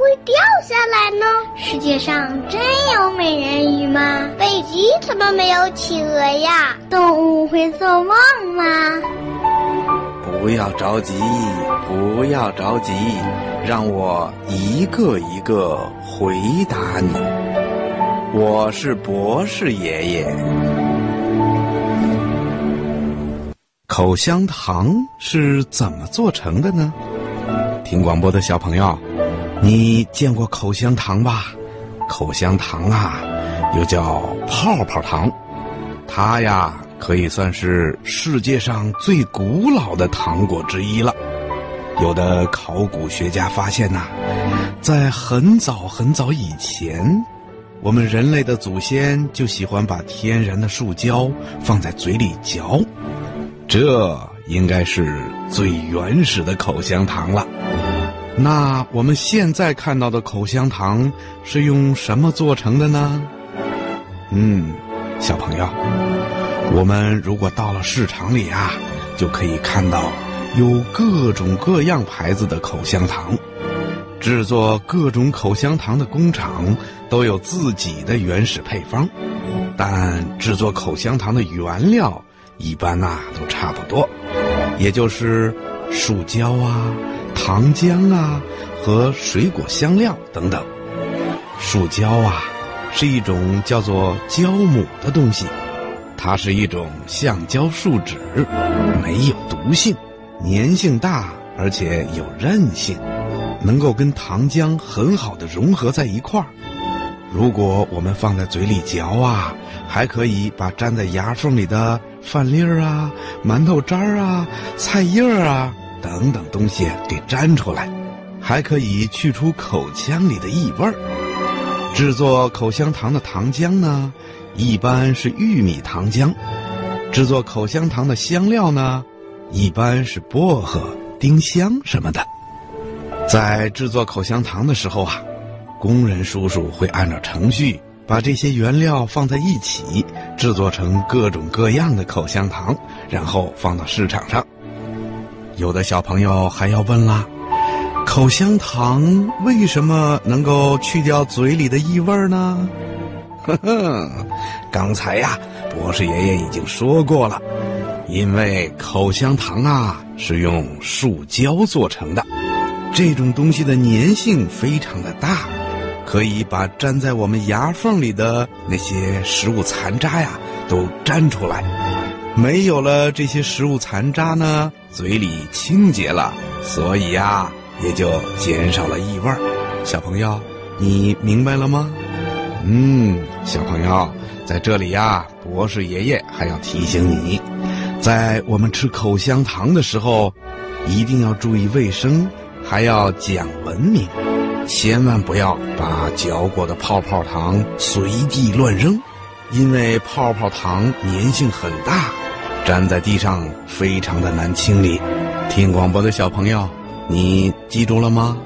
会掉下来呢？世界上真有美人鱼吗？北极怎么没有企鹅呀？动物会做梦吗？不要着急，不要着急，让我一个一个回答你。我是博士爷爷。口香糖是怎么做成的呢？听广播的小朋友，你见过口香糖吧？口香糖啊，又叫泡泡糖，它呀可以算是世界上最古老的糖果之一了。有的考古学家发现呐，在很早很早以前，我们人类的祖先就喜欢把天然的树胶放在嘴里嚼，这应该是最原始的口香糖了。那我们现在看到的口香糖是用什么做成的呢？嗯，小朋友，我们如果到了市场里啊，就可以看到有各种各样牌子的口香糖。制作各种口香糖的工厂都有自己的原始配方，但制作口香糖的原料一般呐都差不多，也就是树胶啊。糖浆啊，和水果香料等等。树胶啊，是一种叫做胶母的东西，它是一种橡胶树脂，没有毒性，粘性大，而且有韧性，能够跟糖浆很好的融合在一块儿。如果我们放在嘴里嚼啊，还可以把粘在牙缝里的饭粒儿啊、馒头渣儿啊、菜叶儿啊。等等东西给粘出来，还可以去除口腔里的异味儿。制作口香糖的糖浆呢，一般是玉米糖浆；制作口香糖的香料呢，一般是薄荷、丁香什么的。在制作口香糖的时候啊，工人叔叔会按照程序把这些原料放在一起，制作成各种各样的口香糖，然后放到市场上。有的小朋友还要问啦：口香糖为什么能够去掉嘴里的异味呢？呵呵，刚才呀，博士爷爷已经说过了，因为口香糖啊是用树胶做成的，这种东西的粘性非常的大，可以把粘在我们牙缝里的那些食物残渣呀都粘出来。没有了这些食物残渣呢，嘴里清洁了，所以呀，也就减少了异味小朋友，你明白了吗？嗯，小朋友，在这里呀，博士爷爷还要提醒你，在我们吃口香糖的时候，一定要注意卫生，还要讲文明，千万不要把嚼过的泡泡糖随地乱扔，因为泡泡糖粘性很大。粘在地上非常的难清理，听广播的小朋友，你记住了吗？